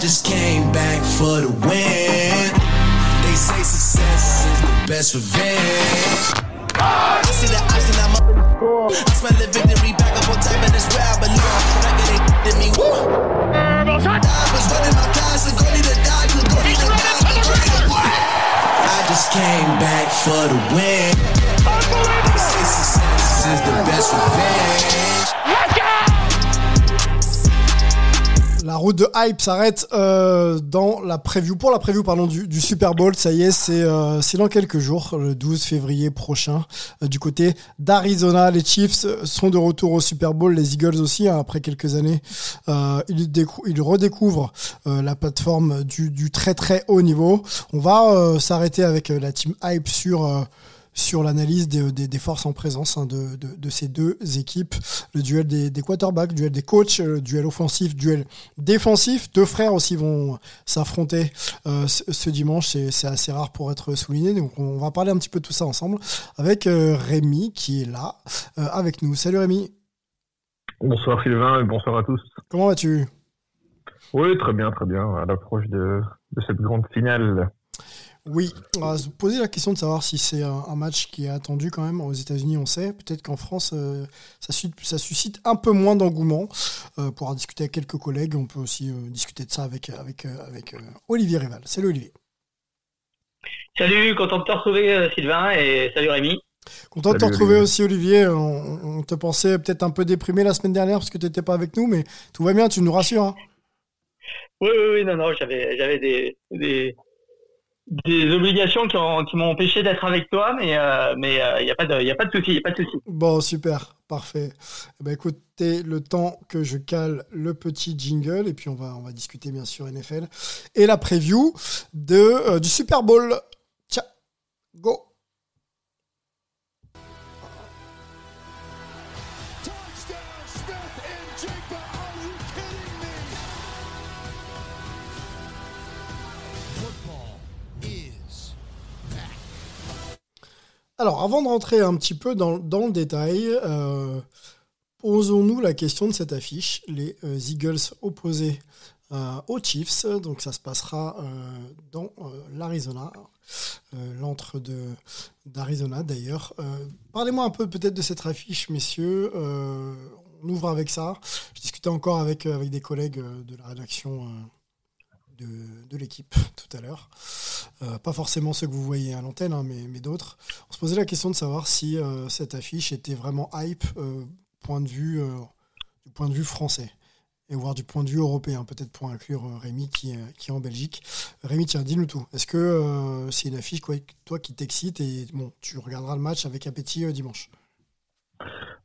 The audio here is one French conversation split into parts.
just came back for the win. They say success is the best revenge. I see the option, I'm up score. I smell the victory back up on top, and it's where I belong. Back it ain't to me. I was running my class, goalie to die, the goalie to die, the goalie to die. I just came back for the win. They say success is the best revenge. Route de hype s'arrête euh, dans la preview pour la preview pardon du, Super Bowl. Ça y est, c'est euh, dans quelques jours, le 12 février prochain, euh, du côté d'Arizona. Les Chiefs sont de retour au Super Bowl, les Eagles aussi hein, après quelques années. Ils, décou- ils redécouvrent la plateforme du, très très haut niveau. On va s'arrêter avec la team hype sur sur l'analyse des, des- des forces en présence hein, de, de- de ces deux équipes. Le duel des, des quarterbacks, duel des coachs, euh, duel offensif, duel défensif. Deux frères aussi vont s'affronter euh, ce, dimanche. C'est c'est assez rare pour être souligné. Donc on va parler un petit peu de tout ça ensemble avec euh, Rémi qui est là euh, avec nous. Salut Rémi, Bonsoir Sylvain et bonsoir à tous. comment vas-tu? Oui, très bien, très bien, à l'approche de, de cette grande finale. Oui, on va se poser la question de savoir si c'est un, match qui est attendu quand même. Aux États-Unis, on sait. Peut-être qu'en France, euh, ça, suscite, ça suscite un peu moins d'engouement. Euh, pour en discuter avec quelques collègues, on peut aussi euh, discuter de ça avec, avec, euh, avec euh, Olivier Rival. Salut Olivier. Salut, content de te retrouver Sylvain et salut Rémi. Content de te retrouver Olivier. aussi Olivier. On, on te pensait peut-être un peu déprimé la semaine dernière parce que tu n'étais pas avec nous, mais tout va bien, tu nous rassures. hein. Oui, oui, oui, non, non, j'avais, j'avais des, des, des obligations qui, ont- qui m'ont empêché d'être avec toi, mais euh, mais il n'y a pas de, y a pas de souci. Bon, super, parfait. Eh ben, écoutez, le temps que je cale le petit jingle, et puis on va, on va discuter bien sûr NFL, et la preview de, euh, du Super Bowl. Tiens, go Alors, avant de rentrer un petit peu dans, le détail, euh, posons-nous la question de cette affiche. Les euh, Eagles opposés euh, aux Chiefs. Donc, ça se passera dans l'Arizona, l'antre d'Arizona d'ailleurs. Parlez-moi un peu peut-être de cette affiche, messieurs. On ouvre avec ça. Je discutais encore avec, des collègues de la rédaction. De, l'équipe tout à l'heure. Euh, pas forcément ceux que vous voyez à l'antenne, hein, mais, d'autres. On se posait la question de savoir si euh, cette affiche était vraiment hype euh, point de vue, du point de vue français et voire du point de vue européen, peut-être pour inclure Rémi qui, est- qui est en Belgique. Rémi, tiens, dis-nous tout. Est-ce que c'est une affiche quoi, toi qui t'excite et bon, tu regarderas le match avec appétit dimanche?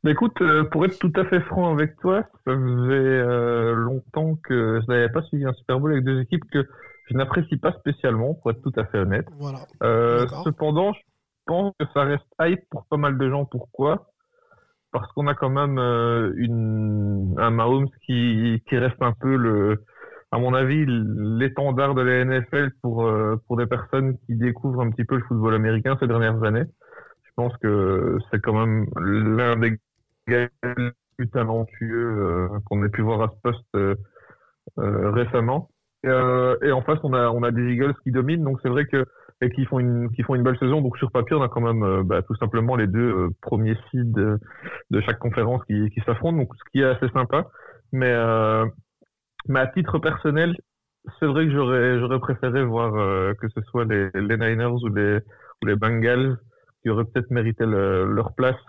Mais écoute, euh, pour être tout à fait franc avec toi, ça faisait euh, longtemps que je n'avais pas suivi un Super Bowl avec deux équipes que je n'apprécie pas spécialement, pour être tout à fait honnête. Voilà. Euh, cependant, je pense que ça reste hype pour pas mal de gens. Pourquoi? Parce qu'on a quand même une, un Mahomes qui, qui reste un peu le, à mon avis, l'étendard de la NFL pour euh, pour des personnes qui découvrent un petit peu le football américain ces dernières années. Je pense que c'est quand même l'un des gars les plus talentueux euh, qu'on ait pu voir à ce poste euh, euh, récemment. Et, en face, on a on a des Eagles qui dominent, donc c'est vrai que et qui font une qui font une belle saison. Donc sur papier, on a quand même bah, tout simplement les deux premiers seeds de, chaque conférence qui, qui s'affrontent, donc ce qui est assez sympa. Mais à titre personnel, c'est vrai que j'aurais j'aurais préféré voir que ce soit les, Niners ou les les Bengals qui auraient peut-être mérité le- leur place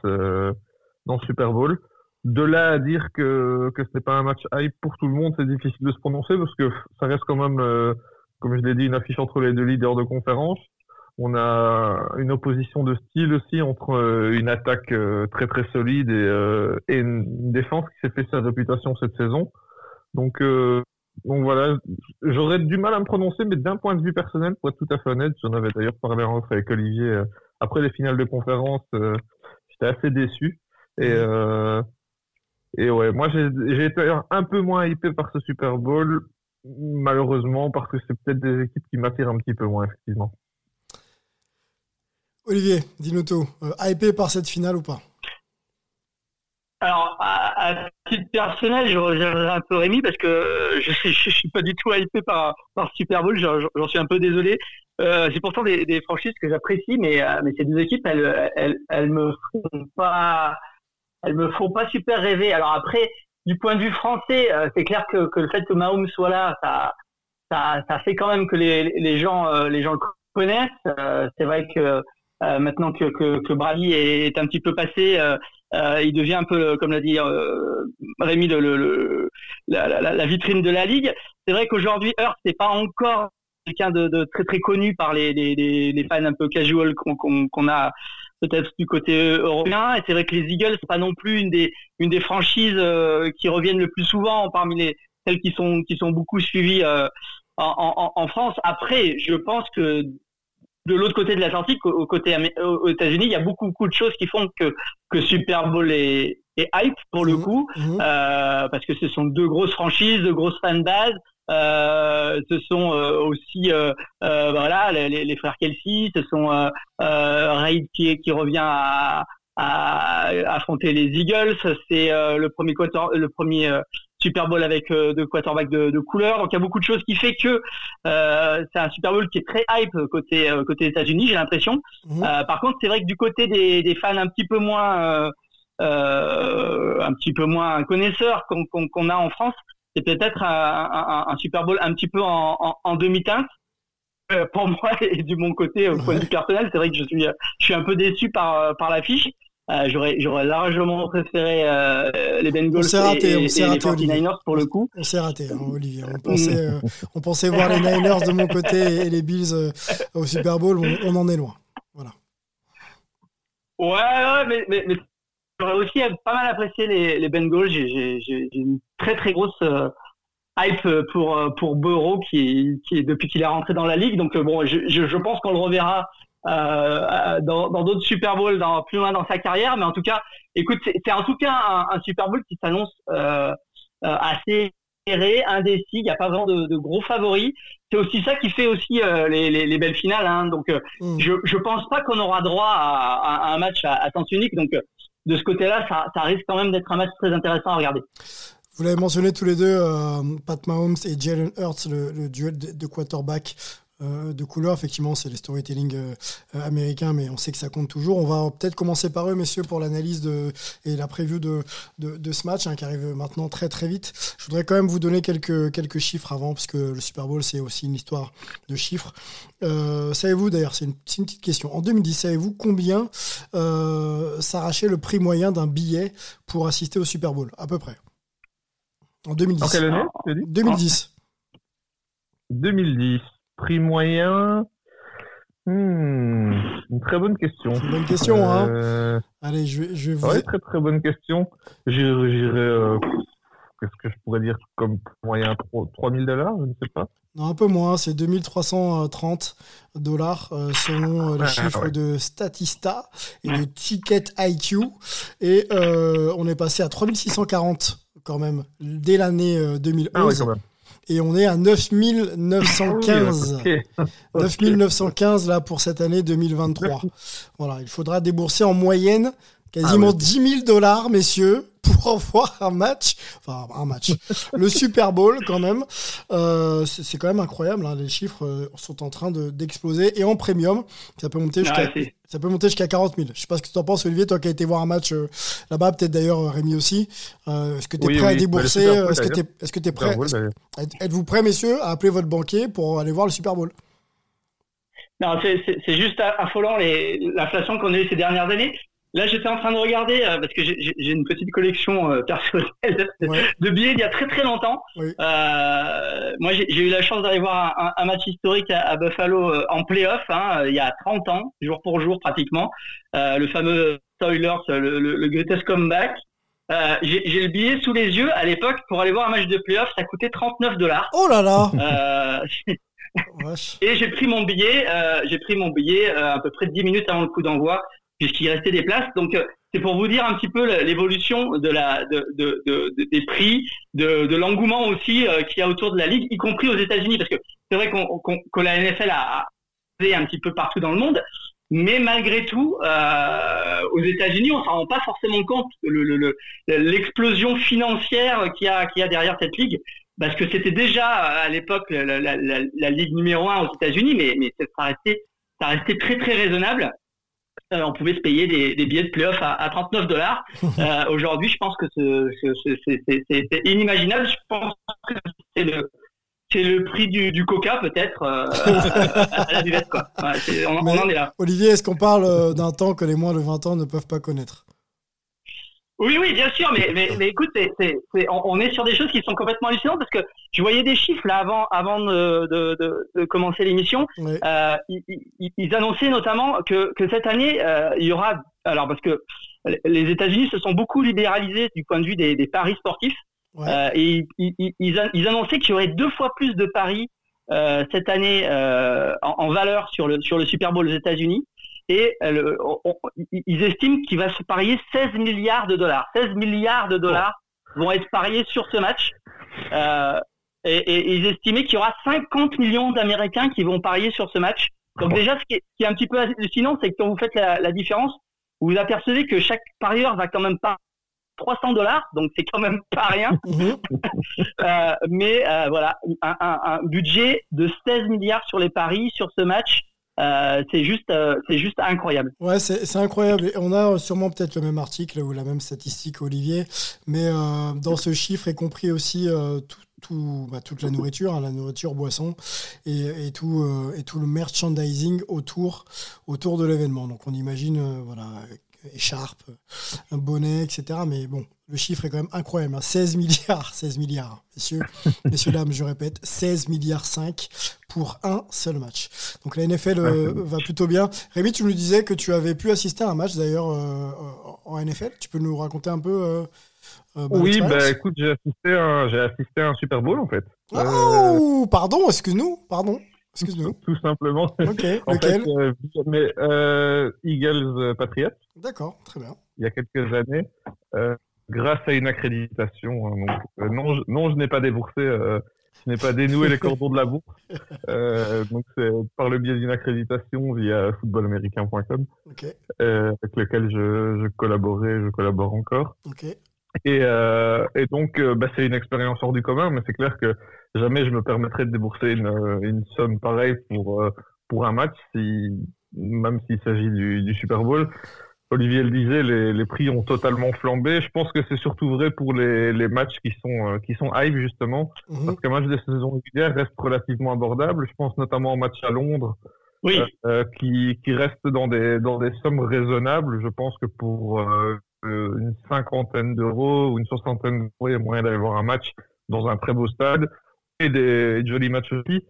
dans le Super Bowl. De là à dire que que ce n'est pas un match hype pour tout le monde, c'est difficile de se prononcer parce que ça reste quand même euh, comme je l'ai dit, une affiche entre les deux leaders de conférence. On a une opposition de style aussi entre euh, une attaque euh, très très solide et, et une défense qui s'est fait sa réputation cette saison. Donc, donc voilà, j'aurais du mal à me prononcer, mais d'un point de vue personnel, pour être tout à fait honnête, j'en avais d'ailleurs parlé en off avec Olivier après les finales de conférence, j'étais assez déçu. Et, euh, et ouais, moi j'ai été un peu moins hypé par ce Super Bowl, malheureusement, parce que c'est peut-être des équipes qui m'attirent un petit peu moins, effectivement. Olivier, dis-nous tout. Euh, hypé par cette finale ou pas? Alors, à, titre personnel, je reviendrai un peu Rémi parce que je, je, suis pas du tout hypé par, par Super Bowl. J'en suis un peu désolé. Euh, c'est pourtant des, des, franchises que j'apprécie, mais, euh, mais ces deux équipes, elles, elles, elles me font pas, elles me font pas super rêver. Alors après, du point de vue français, euh, c'est clair que, le fait que Mahomes soit là, ça, ça, ça fait quand même que les, les gens, euh, les gens le connaissent. c'est vrai que maintenant que, que, Brady est, un petit peu passé, il devient un peu, comme l'a dit Rémi, le, la, vitrine de la ligue. C'est vrai qu'aujourd'hui, Hurt, c'est pas encore quelqu'un de, très très connu par les, les, les, fans un peu casual qu'on a peut-être du côté européen. Et c'est vrai que les Eagles, c'est pas non plus une des, une des franchises euh, qui reviennent le plus souvent parmi les celles qui sont qui sont beaucoup suivies euh, en, en, en, France. Après, je pense que de l'autre côté de l'Atlantique, au côté aux États-Unis, il y a beaucoup beaucoup de choses qui font que que Super Bowl est, est hype pour le mmh, coup, mmh. Euh, parce que ce sont deux grosses franchises, de grosses fanbases. Euh, ce sont euh, aussi euh, euh, voilà les, les, frères Kelsey, ce sont Raid qui, qui revient à, à, affronter les Eagles. C'est le premier quarter, le premier Super Bowl avec deux quarterbacks de, de, couleur. Donc il y a beaucoup de choses qui fait que c'est un Super Bowl qui est très hype côté côté États-Unis, j'ai l'impression. Mmh. par contre, c'est vrai que du côté des, des, fans un petit peu moins un petit peu moins connaisseurs qu'on a en France, c'est peut-être un, un, Super Bowl un petit peu en, en, demi-teinte. Euh, pour moi et du mon côté au point de vue personnel, c'est vrai que je suis je suis un peu déçu par euh, par l'affiche. Euh, j'aurais j'aurais largement préféré euh, les Bengals raté, et, on et les 49ers pour le coup. On s'est raté, hein, Olivier. On pensait on pensait voir les Niners de mon côté et les Bills au Super Bowl. On, on, en est loin. Voilà. Ouais, ouais mais, mais, mais J'aurais aussi pas mal apprécié les, les Bengals. J'ai une très très grosse euh, hype pour pour Burrow qui, qui depuis qu'il est rentré dans la ligue. Donc euh, bon, je, je, pense qu'on le reverra euh, dans d'autres Super Bowls dans, plus loin dans sa carrière. Mais en tout cas, écoute, c'est en tout cas un, un Super Bowl qui s'annonce euh, assez serré, indécis. Il n'y a pas vraiment de, de gros favoris. C'est aussi ça qui fait aussi les, les, les, belles finales. Hein. Donc, mm. je je pense pas qu'on aura droit à, à, un match à, à sens unique. Donc de ce côté-là, ça, risque quand même d'être un match très intéressant à regarder. Vous l'avez mentionné tous les deux, euh, Pat Mahomes et Jalen Hurts, le, duel de quarterback euh, de couleur. Effectivement, c'est les storytelling euh, américains, mais on sait que ça compte toujours. On va peut-être commencer par eux, messieurs, pour l'analyse de, et la preview de, de, de ce match hein, qui arrive maintenant très très vite. Je voudrais quand même vous donner quelques, quelques chiffres avant, parce que le Super Bowl, c'est aussi une histoire de chiffres. Euh, savez-vous, d'ailleurs, c'est une, une, petite question. En 2010, savez-vous combien euh, s'arrachait le prix moyen d'un billet pour assister au Super Bowl? À peu près. En 2010. En quelle année 2010. 2010. Prix moyen. Hmm, une très bonne question. Une bonne question, hein. euh... hein. Allez, je vais, je vais vous. Ouais, très très bonne question. J'irai. Euh... Qu'est-ce que je pourrais dire comme moyen? 3000 dollars Je ne sais pas. Non, un peu moins, c'est 2330 dollars euh, selon euh, les ah, chiffres ouais. de Statista et de Ticket IQ. Et euh, on est passé à 3640 quand même dès l'année 2011. Ah, oui, quand même et on est à 9915. 9915 là pour cette année 2023. Voilà, il faudra débourser en moyenne quasiment ah 10 000 dollars, messieurs, pour voir un match, enfin un match, le Super Bowl quand même. Euh, c'est quand même incroyable, hein, les chiffres euh, sont en train d'exploser. et en premium, ça peut monter jusqu'à ça peut monter jusqu'à 40 000. Je sais pas ce que tu en penses, Olivier, toi qui as été voir un match euh, là-bas, peut-être d'ailleurs Rémi aussi. Euh, est-ce que tu es oui, prêt oui. à débourser Est-ce que tu es, est -ce es, prêt Êtes-vous prêt, messieurs, à appeler votre banquier pour aller voir le Super Bowl? Non, c'est juste affolant l'inflation qu'on a eue ces dernières années. Là, j'étais en train de regarder euh, parce que j'ai une petite collection euh, personnelle ouais. de billets il y a très très longtemps. Oui. Euh, moi, j'ai eu la chance d'aller voir un, un, match historique à, à Buffalo en playoff hein, il y a 30 ans, jour pour jour pratiquement. Le fameux Oilers, le, le, le greatest comeback. j'ai le billet sous les yeux. À l'époque, pour aller voir un match de playoff, ça coûtait 39 dollars. Oh là là Et j'ai pris mon billet, j'ai pris mon billet à peu près 10 minutes avant le coup d'envoi puisqu'il restait des places. Donc euh, c'est pour vous dire un petit peu l'évolution de la de, de, de, des prix, de, de l'engouement aussi euh, qu'il y a autour de la ligue, y compris aux États-Unis, parce que c'est vrai qu'on qu que la NFL a fait un petit peu partout dans le monde, Mais malgré tout, euh, aux États-Unis, on s'en rend pas forcément compte l'explosion le, financière qu'il y a, qu'il y a derrière cette ligue, parce que c'était déjà à l'époque la, la, la, ligue numéro un aux États-Unis, mais, mais ça restait, ça restait très très raisonnable. Euh, on pouvait se payer des, des billets de playoff à, à 39 dollars. Euh, Aujourd'hui, je pense que c'est inimaginable. Je pense que c'est le prix du, du coca peut-être euh, à la buvette quoi. Ouais, on, on, en est là. Olivier, est-ce qu'on parle euh, d'un temps que les moins de 20 ans ne peuvent pas connaître? Oui, oui, bien sûr, mais, mais, mais écoute, c'est, c'est, c'est, on est sur des choses qui sont complètement hallucinantes parce que je voyais des chiffres là avant, avant de, de, de, de commencer l'émission. Euh, ils, ils, annonçaient notamment que, que cette année, euh, il y aura, alors parce que les États-Unis se sont beaucoup libéralisés du point de vue des, des paris sportifs. Euh, et ils, ils, ils, annonçaient qu'il y aurait deux fois plus de paris cette année en, en, valeur sur le, sur le Super Bowl aux États-Unis et ils estiment qu'il va se parier 16 milliards de dollars. 16 milliards de dollars vont être pariés sur ce match. Euh, et, et, ils estimaient qu'il y aura 50 millions d'Américains qui vont parier sur ce match. Donc déjà, ce qui est, ce qui est un petit peu hallucinant, c'est que quand vous faites la, la, différence, vous vous apercevez que chaque parieur va quand même pas 300 dollars, donc c'est quand même pas rien. Mhm. euh, mais euh, voilà, un, un, un, budget de 16 milliards sur les paris sur ce match. Euh, c'est juste, euh, c'est juste incroyable. Ouais, c'est incroyable. on a sûrement peut-être le même article ou la même statistique, Olivier, mais euh, dans ce chiffre est compris aussi tout, bah, toute la nourriture, hein, la nourriture, boisson et, et tout, et tout le merchandising autour, autour de l'événement. Donc on imagine, voilà, écharpe, un bonnet, etc. Mais bon, le chiffre est quand même incroyable. 16 hein. milliards, 16 milliards, messieurs, messieurs, dames, je répète, 16 milliards 5 pour un seul match. Donc la NFL euh, va plutôt bien. Rémi, tu nous disais que tu avais pu assister à un match d'ailleurs euh, en NFL. Tu peux nous raconter un peu euh, bah, Oui, bah écoute, j'ai assisté, assisté à un Super Bowl en fait. Oh, pardon, excuse-nous, pardon. Excuse-nous. Tout simplement. Ok, lequel mais, Eagles Patriots. D'accord, très bien. Il y a quelques années grâce à une accréditation. Hein, donc, euh, non, je, non, je n'ai pas déboursé, euh, je n'ai pas dénoué les cordons de la bourse. Euh, donc, c'est par le biais d'une accréditation via footballaméricain.com, okay. euh, avec lequel je, je collaborais, je collabore encore. Okay. Et, euh, et donc, euh, bah, c'est une expérience hors du commun, mais c'est clair que jamais je me permettrais de débourser une, une somme pareille pour, pour un match, si, même s'il s'agit du, du Super Bowl. Olivier le disait, les, les, prix ont totalement flambé. Je pense que c'est surtout vrai pour les, les matchs qui sont euh, qui sont hype justement, mhm. parce qu'un match de saison régulière reste relativement abordable. Je pense notamment au match à Londres, oui. euh, euh qui qui reste dans des dans des sommes raisonnables. Je pense que pour euh, une cinquantaine d'euros ou une soixantaine d'euros, il y a moyen d'aller voir un match dans un très beau stade et des, des jolis matchs aussi.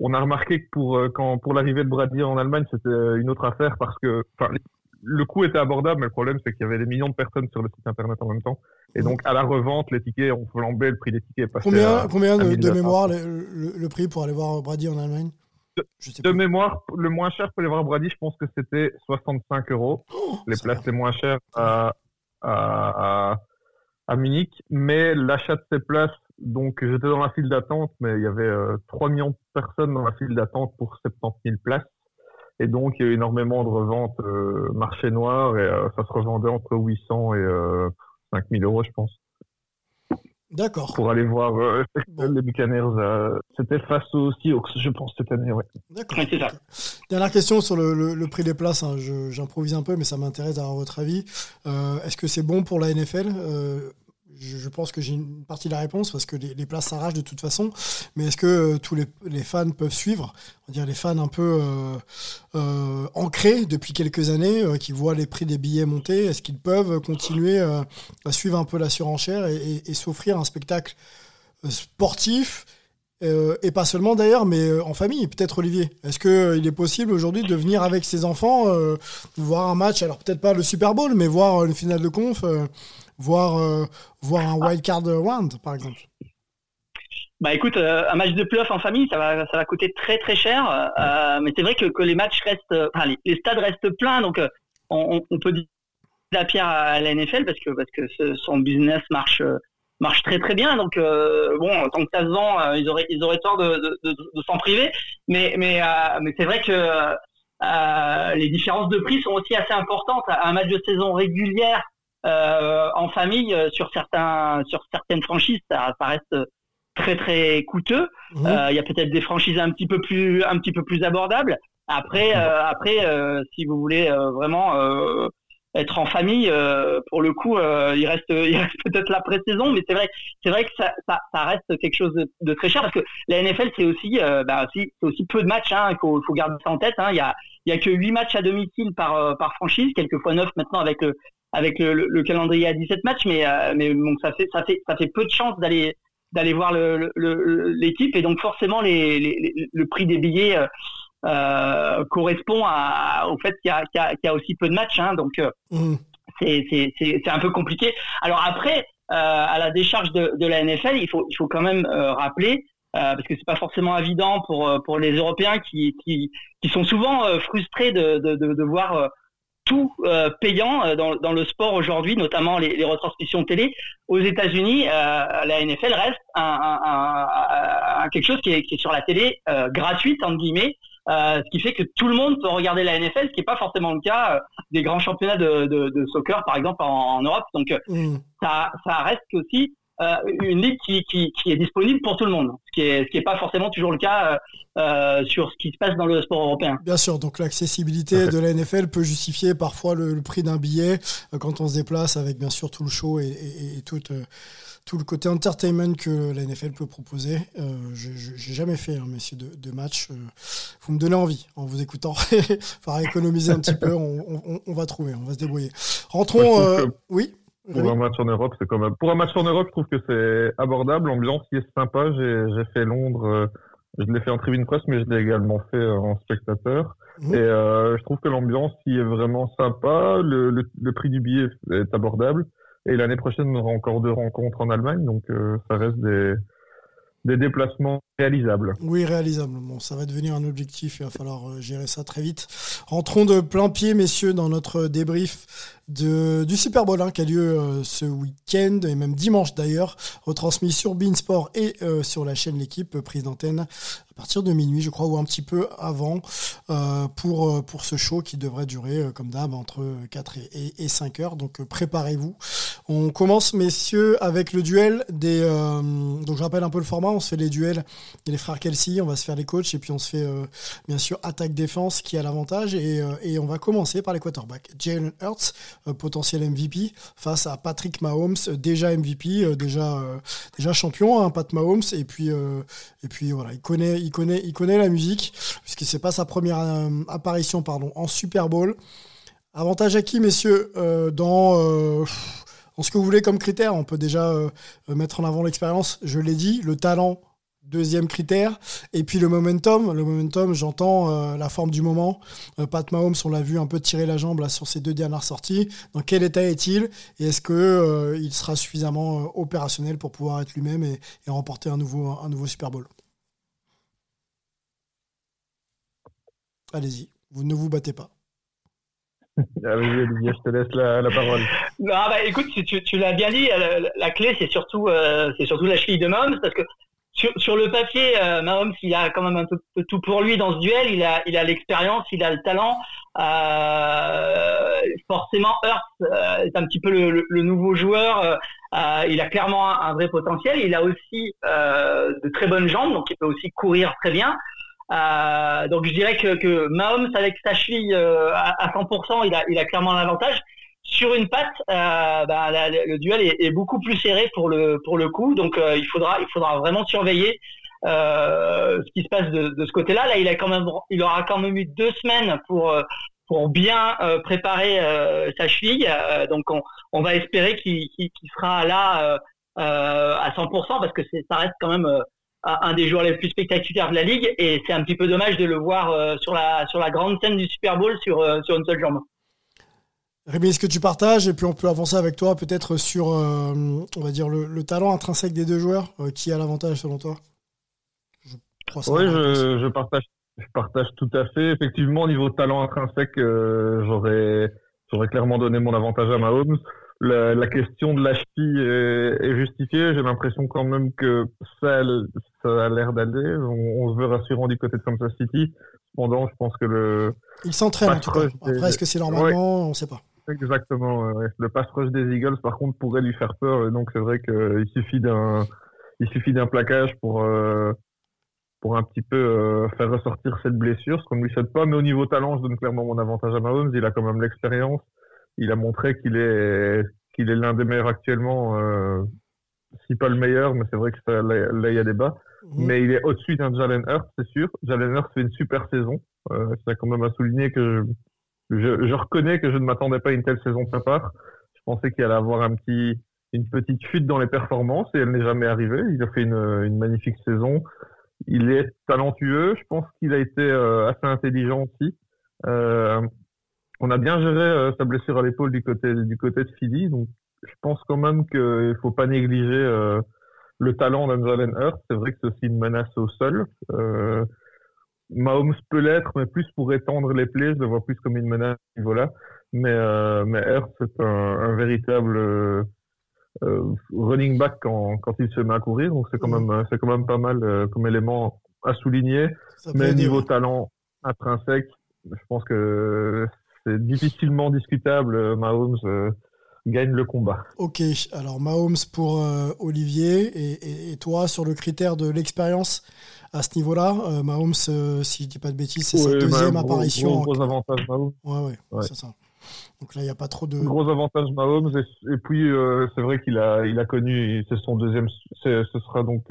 On a remarqué que pour quand pour l'arrivée de Brady en Allemagne, c'était une autre affaire parce que le coût était abordable, mais le problème, c'est qu'il y avait des millions de personnes sur le site internet en même temps. Et donc, à la revente, les tickets ont flambé, le prix des tickets est passé Combien, à, combien de, de mémoire le, le, prix pour aller voir Brady en Allemagne? De, de mémoire, le moins cher pour aller voir Brady, je pense que c'était 65 euros. Oh, les places les moins chères à, à, Munich. Mais l'achat de ces places, donc j'étais dans la file d'attente, mais il y avait euh, 3 millions de personnes dans la file d'attente pour 70 000 places. Et donc, il y a eu énormément de reventes euh, marché noir et euh, ça se revendait entre 800 et euh, 5000 euros, je pense. D'accord. Pour aller voir euh, bon. les Buccaneers. Euh, c'était face aux Seahawks, je pense, cette année, ouais. D'accord. Okay. Dernière question sur le, le, le prix des places. Hein. J'improvise un peu, mais ça m'intéresse d'avoir votre avis. Euh, est-ce que c'est bon pour la NFL je, pense que j'ai une partie de la réponse parce que les, places s'arrachent de toute façon. Mais est-ce que euh, tous les, fans peuvent suivre? On va dire les fans un peu euh, euh, ancrés depuis quelques années, qui voient les prix des billets monter, est-ce qu'ils peuvent continuer à suivre un peu la surenchère et, et, s'offrir un spectacle sportif et pas seulement d'ailleurs, mais en famille? Peut-être Olivier. Est-ce qu'il est possible aujourd'hui de venir avec ses enfants voir un match? Alors peut-être pas le Super Bowl, mais voir une finale de conf voir, euh, un wild card round, par exemple bah écoute, euh, un match de playoff en famille, ça va, ça va coûter très très cher. Euh, mais c'est vrai que, que les matchs restent, enfin les, les stades restent pleins, donc euh, on, on, peut dire la pierre à la NFL parce que parce que ce, son business marche marche très très bien. Donc euh, bon, tant que ça se vend, ils auraient ils auraient tort de, de, de, de s'en priver. Mais mais mais c'est vrai que les différences de prix sont aussi assez importantes. Un match de saison régulière en famille sur certains sur certaines franchises, ça, ça reste très très coûteux. Mmh. Il y a peut-être des franchises un petit peu plus un petit peu plus abordables. Après, euh, après, euh, si vous voulez euh, vraiment être en famille, pour le coup, il reste, il reste peut-être la pré-saison, mais c'est vrai, c'est vrai que ça, ça, ça, reste quelque chose de, très cher parce que la NFL c'est aussi, bah, c'est aussi peu de matchs. Hein, il faut, faut garder ça en tête. Hein, il y a, il y a que 8 matchs à domicile par par franchise, quelquefois 9 maintenant avec le avec le, le, calendrier à 17 matchs, mais mais bon, ça fait ça fait ça fait peu de chances d'aller d'aller voir l'équipe et donc forcément les, les, le prix des billets euh, correspond à, au fait qu'il y, y, y a, aussi peu de matchs. Hein, donc, euh, mmh. c'est un peu compliqué. Alors après, euh, à la décharge de, de, la NFL, il faut, il faut quand même rappeler parce que c'est pas forcément évident pour pour les Européens qui qui, qui sont souvent frustrés de, de, de, de voir tout payant dans, dans, le sport aujourd'hui, notamment les, les, retransmissions télé. Aux États-Unis, la NFL reste un, un, un, quelque chose qui est, qui est, sur la télé gratuite entre guillemets, euh, ce qui fait que tout le monde peut regarder la NFL, ce qui n'est pas forcément le cas euh, des grands championnats de, de, de, soccer, par exemple, en, Europe. Donc, euh, mm. ça, ça reste aussi euh, une ligue qui, qui, qui, est disponible pour tout le monde, ce qui est, ce qui est pas forcément toujours le cas euh, sur ce qui se passe dans le sport européen. Bien sûr, donc l'accessibilité de la NFL peut justifier parfois le, prix d'un billet quand on se déplace avec bien sûr tout le show et, et, et tout tout le côté entertainment que la NFL peut proposer. Euh, je J'ai jamais fait, hein, messieurs, de, de match. Euh, vous me donnez envie en vous écoutant. Faudra économiser un petit peu. On, on, va trouver, on va se débrouiller. Rentrons. Euh, oui. Pour un match en Europe, c'est quand même. Pour un match en Europe, je trouve que c'est abordable. L'ambiance qui est sympa. J'ai fait Londres. Euh, je l'ai fait en tribune presse, mais je l'ai également fait en spectateur. Mmh. Et je trouve que l'ambiance qui est vraiment sympa. Le, le, le prix du billet est abordable. Et l'année prochaine, on aura encore deux rencontres en Allemagne, donc euh, ça reste des, des déplacements réalisables. Oui, réalisables. Bon, ça va devenir un objectif, il va falloir euh, gérer ça très vite. Rentrons de plein pied, messieurs, dans notre débrief de, du Super Bowl hein, qui a lieu euh, ce week-end et même dimanche d'ailleurs, retransmis sur Beansport et sur la chaîne L'équipe, prise d'antenne à partir de minuit, je crois, ou un petit peu avant, pour, pour ce show qui devrait durer, comme d'hab, entre 4 et, et 5 heures. Donc préparez-vous. On commence, messieurs, avec le duel des. Euh, donc je rappelle un peu le format. On se fait les duels les frères Kelsey. On va se faire les coachs et puis on se fait euh, bien sûr attaque-défense qui a l'avantage. Et, euh, et, on va commencer par les quarterbacks. Jalen Hurts, potentiel MVP, face à Patrick Mahomes, déjà MVP, déjà déjà champion, hein, Pat Mahomes. Et puis et puis voilà, il connaît il connaît il connaît la musique puisque c'est pas sa première apparition pardon en Super Bowl. Avantage à qui, messieurs, dans ce que vous voulez comme critère, on peut déjà euh, mettre en avant l'expérience, je l'ai dit, le talent, deuxième critère, et puis le momentum. Le momentum, j'entends euh, la forme du moment. Euh, Pat Mahomes, on l'a vu un peu tirer la jambe là, sur ses deux dernières sorties. Dans quel état est-il? Et est-ce que il sera suffisamment opérationnel pour pouvoir être lui-même et, remporter un nouveau, un nouveau Super Bowl? Allez-y, vous ne vous battez pas. Ah Olivier, je te laisse la, parole. Non, bah, écoute, tu, tu l'as bien dit, euh, la, clé, c'est surtout, euh, c'est surtout la cheville de Mahomes, parce que sur, sur le papier, euh, Mahomes, il a quand même un peu tout pour lui dans ce duel. Il a, il a l'expérience, il a le talent. Euh, forcément, Hurts est un petit peu le, le, nouveau joueur. il a clairement un, un, vrai potentiel. Il a aussi de très bonnes jambes, donc il peut aussi courir très bien. Euh, donc je dirais que, que Mahomes avec sa cheville euh, à, 100%, il a, il a clairement l'avantage. Sur une patte, euh, bah, le duel est, beaucoup plus serré pour le pour le coup, donc euh, il faudra il faudra vraiment surveiller euh, ce qui se passe de, ce côté-là. Là, il a quand même il aura quand même eu deux semaines pour pour bien préparer sa cheville, donc on, on va espérer qu'il qu sera là à 100% parce que ça reste quand même un des joueurs les plus spectaculaires de la ligue et c'est un petit peu dommage de le voir sur la sur la grande scène du Super Bowl sur sur une seule jambe. Rémi, est-ce que tu partages et puis on peut avancer avec toi peut-être sur euh, on va dire le, talent intrinsèque des deux joueurs qui a l'avantage selon toi? Je Oui, je, je, partage je partage tout à fait. Effectivement, au niveau talent intrinsèque, j'aurais j'aurais clairement donné mon avantage à Mahomes. la, question de la est, est justifiée. J'ai l'impression quand même que ça, ça a l'air d'aller. On, se veut rassurant du côté de Kansas City. Cependant, je pense que le. Il s'entraîne en tout cas. Après, est-ce que c'est normalement On ne sait pas. Exactement. Le pass rush des Eagles, par contre, pourrait lui faire peur. donc, c'est vrai qu'il suffit d'un, il suffit d'un plaquage pour, euh, pour un petit peu euh, faire ressortir cette blessure, ce qu'on ne lui souhaite pas. Mais au niveau talent, je donne clairement mon avantage à Mahomes. Il a quand même l'expérience il a montré qu'il est qu'il est l'un des meilleurs actuellement, euh, si pas le meilleur, mais c'est vrai que là il y a débat. Mhm. Mais il est au-dessus d'un Jalen Hurts, c'est sûr. Jalen Hurts fait une super saison. Euh, c'est quand même à souligner que je, je, reconnais que je ne m'attendais pas à une telle saison de sa part. Je pensais qu'il allait avoir un petit une petite fuite dans les performances et elle n'est jamais arrivée. Il a fait une, une magnifique saison. Il est talentueux. Je pense qu'il a été euh, assez intelligent aussi. Euh, on a bien géré euh, sa blessure à l'épaule du côté du côté de Philly, donc je pense quand même qu'il faut pas négliger euh, le talent d'Angelen Hurts. C'est vrai que c'est aussi une menace au sol. Euh, Mahomes peut l'être, mais plus pour étendre les plaies, je le vois plus comme une menace à ce niveau-là. Mais, euh, mais Hurts, c'est un, un, véritable euh, running back quand, quand il se met à courir, donc c'est quand même c'est quand même pas mal comme élément à souligner. Mais niveau talent intrinsèque, je pense que c'est difficilement discutable. Euh, Mahomes euh, gagne le combat. Ok, alors Mahomes pour euh, Olivier et, toi sur le critère de l'expérience à ce niveau-là. Mahomes, si je dis pas de bêtises, c'est sa deuxième apparition. Gros, avantage Mahomes. Ouais, ouais, c'est ça. Donc là, il n'y a pas trop de. Gros avantage Mahomes. Et, puis, c'est vrai qu'il a, il a connu, c'est son deuxième, ce sera donc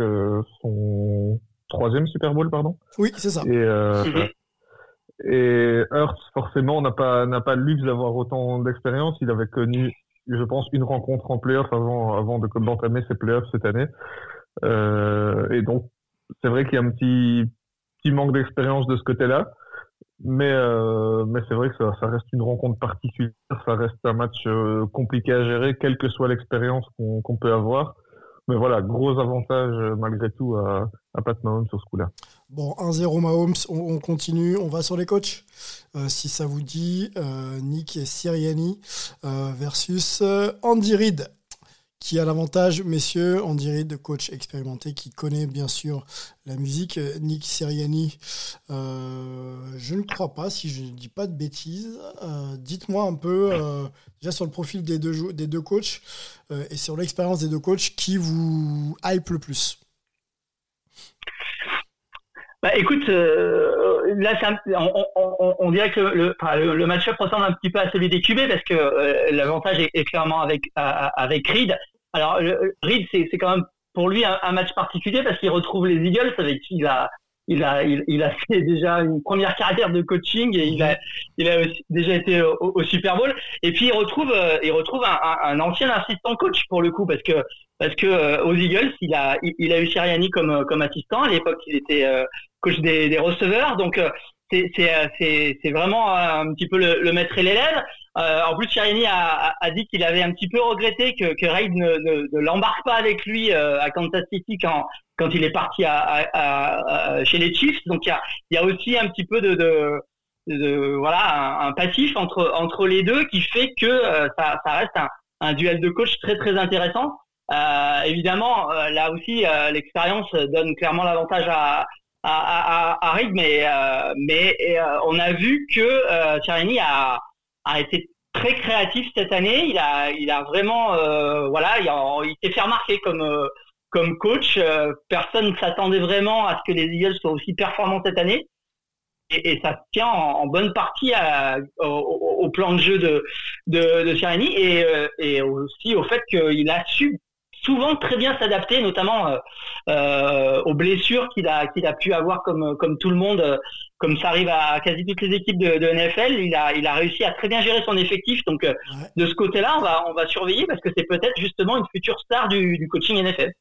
son troisième Super Bowl, pardon. Oui, c'est ça. Et, mhm. Et Hurts, forcément, n'a pas, n'a pas le luxe d'avoir autant d'expérience. Il avait connu, je pense, une rencontre en playoff avant, avant de, d'entamer ses playoffs cette année. Euh, et donc, c'est vrai qu'il y a un petit, petit manque d'expérience de ce côté-là. Mais, euh, mais c'est vrai que ça, ça, reste une rencontre particulière, ça reste un match euh, compliqué à gérer, quelle que soit l'expérience qu'on, qu'on peut avoir. Mais voilà, gros avantage euh, malgré tout à, à Pat Mahomes sur ce coup-là. Bon, 1-0 Mahomes, on, continue, on va sur les coachs. Euh, si ça vous dit, euh, Nick Siriani euh, versus Andy Reid qui a l'avantage, messieurs, on dirait de coach expérimenté qui connaît bien sûr la musique. Nick Siriani, euh, je ne crois pas, si je ne dis pas de bêtises. Euh, dites-moi un peu, euh, déjà sur le profil des deux, des deux coachs et sur l'expérience des deux coachs, qui vous hype le plus? Bah, écoute, là, on, dirait que le, match-up ressemble un petit peu à celui des QB parce que l'avantage est, clairement avec, avec Reed. Alors, Reed, c'est quand même pour lui un, match particulier parce qu'il retrouve les Eagles avec qui il a, fait déjà une première carrière de coaching et il a, déjà été au, Super Bowl. Et puis il retrouve, euh, il retrouve un, ancien assistant coach pour le coup parce que euh, aux Eagles, il a, eu Sirianni comme assistant. À l'époque, il était euh, coach des, des receveurs. Donc c'est c'est vraiment un petit peu le, le maître et l'élève. Euh, en plus, Chirini a, a, dit qu'il avait un petit peu regretté que, que Reid ne, ne, ne l'embarque pas avec lui euh, à Kansas City quand, quand il est parti à, à, chez les Chiefs. Donc il y a, y a, aussi un petit peu de, de, de voilà un, passif entre entre les deux qui fait que euh, ça, ça, reste un, un, duel de coach très très intéressant. Euh, évidemment, là aussi, l'expérience donne clairement l'avantage à, à, à, Reid, mais mais on a vu que euh, a été très créatif cette année. Il a, il a vraiment, euh, voilà, il, s'est fait remarquer comme euh, coach. Euh, personne ne s'attendait vraiment à ce que les Eagles soient aussi performants cette année. Et, ça tient en, bonne partie au, plan de jeu de de, et aussi au fait qu'il a su souvent très bien s'adapter, notamment euh, euh, aux blessures qu'il a qu'il a pu avoir comme comme tout le monde, euh, comme ça arrive à quasi toutes les équipes de, de NFL. Il a il a réussi à très bien gérer son effectif. Donc de ce côté-là, on va on va surveiller parce que c'est peut-être justement une future star du, du coaching NFL.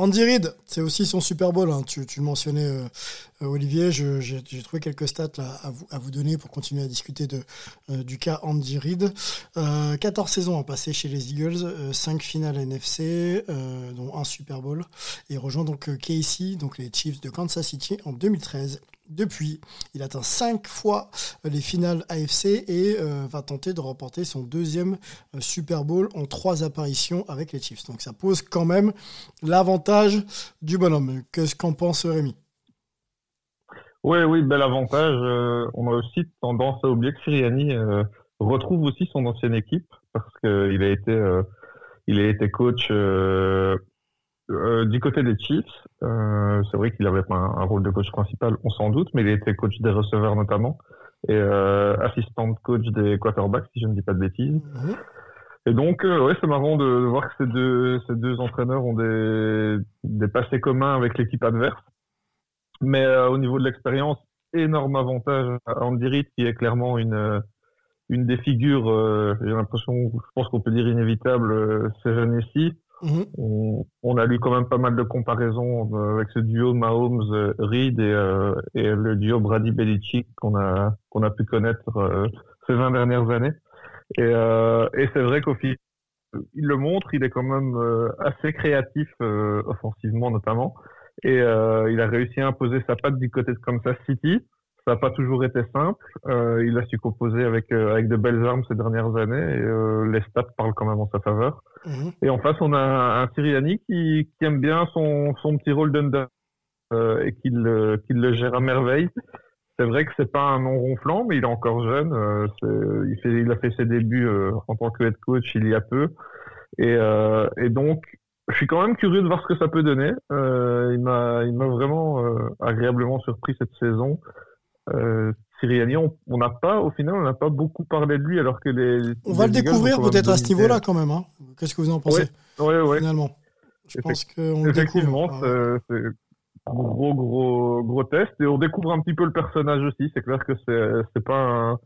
Andy Reid, c'est aussi son Super Bowl. Hein. Tu, le mentionnais, euh, euh, Olivier. J'ai trouvé quelques stats à, vous, donner pour continuer à discuter euh, du cas Andy Reid. 14 saisons à passer chez les Eagles, 5 finales NFC, dont un Super Bowl. Et rejoint donc Casey, donc les Chiefs de Kansas City en 2013. Depuis. Il atteint cinq fois les finales AFC et va tenter de remporter son deuxième Super Bowl en trois apparitions avec les Chiefs. Donc ça pose quand même l'avantage du bonhomme. Qu'est-ce qu'en pense Rémi? Oui, oui, bel avantage. on a aussi tendance à oublier que Siriani retrouve aussi son ancienne équipe parce qu'il a été, il a été coach euh, du côté des Chiefs, euh, c'est vrai qu'il avait pas un, rôle de coach principal, on s'en doute, mais il était coach des receveurs notamment et euh, assistant coach des quarterbacks, si je ne dis pas de bêtises. Mhm. Et donc, euh, ouais, c'est marrant de, voir que ces deux, ces deux entraîneurs ont des, des passés communs avec l'équipe adverse. Mais au niveau de l'expérience, énorme avantage à Andy Reid, qui est clairement une, une des figures, j'ai l'impression, je pense qu'on peut dire inévitable ces années-ci. Mhm. On, a lu quand même pas mal de comparaisons euh, avec ce duo Mahomes Reed et, euh, et le duo Brady Belichick qu'on a a pu connaître euh, ces 20 dernières années. Et, et c'est vrai qu'au final, il le montre, il est quand même assez créatif offensivement notamment, et il a réussi à imposer sa patte du côté de Kansas City. Ça n'a pas toujours été simple. Euh, il a su composer avec, euh, avec de belles armes ces dernières années et euh, les stats parlent quand même en sa faveur. Mhm. Et en face, on a un Siriani qui, qui aime bien son, son petit rôle d'under euh, et qu'il le gère à merveille. C'est vrai que c'est pas un nom ronflant, mais il est encore jeune. il, fait, il a fait ses débuts en tant que head coach il y a peu. Et, et donc, je suis quand même curieux de voir ce que ça peut donner. il m'a vraiment agréablement surpris cette saison. Euh, on n'a pas, au final, on n'a pas beaucoup parlé de lui, alors que les. On va le découvrir peut-être à ce niveau-là quand même. Hein. Qu'est-ce que vous en pensez? Oui, oui. Finalement, je pense qu'on Effectivement, c'est un gros, gros, gros test, et on découvre un petit peu le personnage aussi. C'est clair que c'est pas un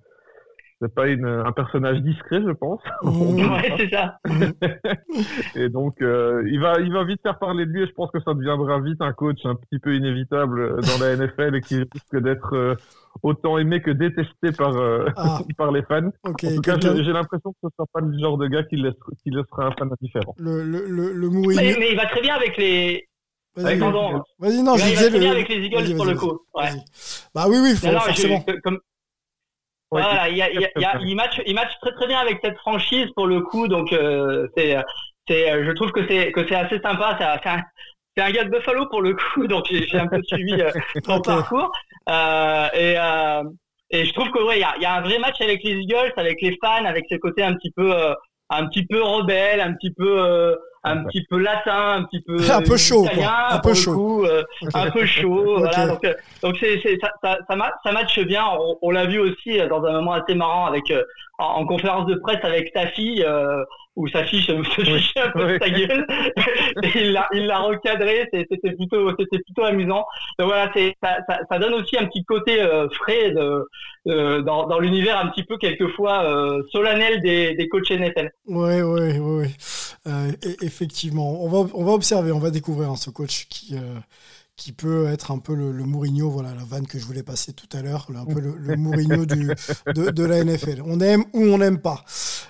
c'est pas une, un personnage discret, je pense. ouais, c'est ça. et donc, euh, il va, il va vite faire parler de lui et je pense que ça deviendra vite un coach un petit peu inévitable dans la NFL et qui risque d'être euh, autant aimé que détesté par, euh, ah. par les fans. en tout cas, j'ai l'impression que ce sera pas le genre de gars qui laisse, qui laissera un fan indifférent. Le, le, le, mais, mais, il va très bien avec les, Vas-y, non, je disais le. avec les Eagles pour le coup. Ouais. Bah oui, oui, forcément. comme, voilà, il, y a, il, y a, il, match, il match très très bien avec cette franchise pour le coup, donc euh, c'est, c'est, je trouve que c'est que c'est assez sympa. C'est un, c'est un gars de Buffalo pour le coup, donc j'ai un peu suivi euh, son parcours. Euh, et, euh, et je trouve que ouais, il y a, y a, un vrai match avec les Eagles, avec les fans, avec ce côté un petit peu, euh, un petit peu rebelle, un petit peu un petit peu latin, un petit peu un peu chaud, un peu chaud, euh, un peu chaud. Voilà, donc euh, donc c'est ça ça ça, ça matche bien. On, on l'a vu aussi euh, dans un moment assez marrant avec en, conférence de presse avec ta fille où sa fille se fichait un peu de sa gueule et il l'a il l'a recadré. C'était plutôt c'était plutôt amusant. Donc voilà, c'est ça, ça, ça, donne aussi un petit côté frais de, dans dans l'univers un petit peu quelquefois solennel des des coachs NFL. Oui oui oui. Euh, effectivement, on va, on va observer, on va découvrir hein, ce coach qui, euh, qui peut être un peu le, Mourinho, voilà la vanne que je voulais passer tout à l'heure, un peu le, Mourinho du, de, de, la NFL. On aime ou on n'aime pas.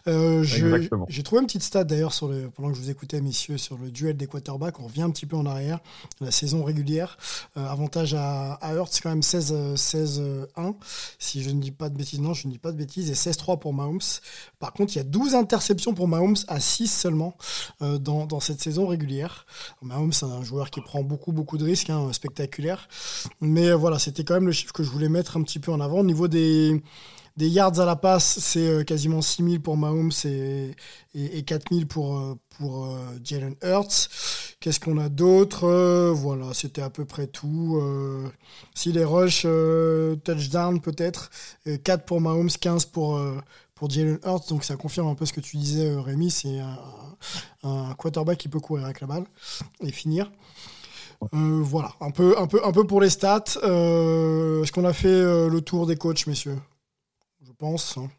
Euh, J'ai trouvé une petite stat d'ailleurs sur le, pendant que je vous écoutais, messieurs, sur le duel des quarterbacks. On revient un petit peu en arrière. La saison régulière, euh, avantage à, à Hurts, c'est quand même 16, 16 1. Si je ne dis pas de bêtises, non, je ne dis pas de bêtises, et 16-3 pour Mahomes. Par contre, il y a 12 interceptions pour Mahomes à 6 seulement euh, dans, dans cette saison régulière. Mahomes, c'est un joueur qui prend beaucoup, beaucoup de risques. Hein spectaculaire. Mais euh, voilà, c'était quand même le chiffre que je voulais mettre un petit peu en avant. Au niveau des, des yards à la passe, c'est euh, quasiment 6000 pour Mahomes et, et, 4000 pour, euh, pour Jalen Hurts. Qu'est-ce qu'on a d'autre? Voilà, c'était à peu près tout. si les rushs, touchdown peut-être. 4 pour Mahomes, 15 pour, pour Jalen Hurts. Donc ça confirme un peu ce que tu disais, Rémi. C'est un quarterback qui peut courir avec la balle et finir. Euh, voilà, un peu, un, peu, un peu pour les stats. Euh, est-ce qu'on a fait euh, le tour des coachs, messieurs? Je pense. Hein.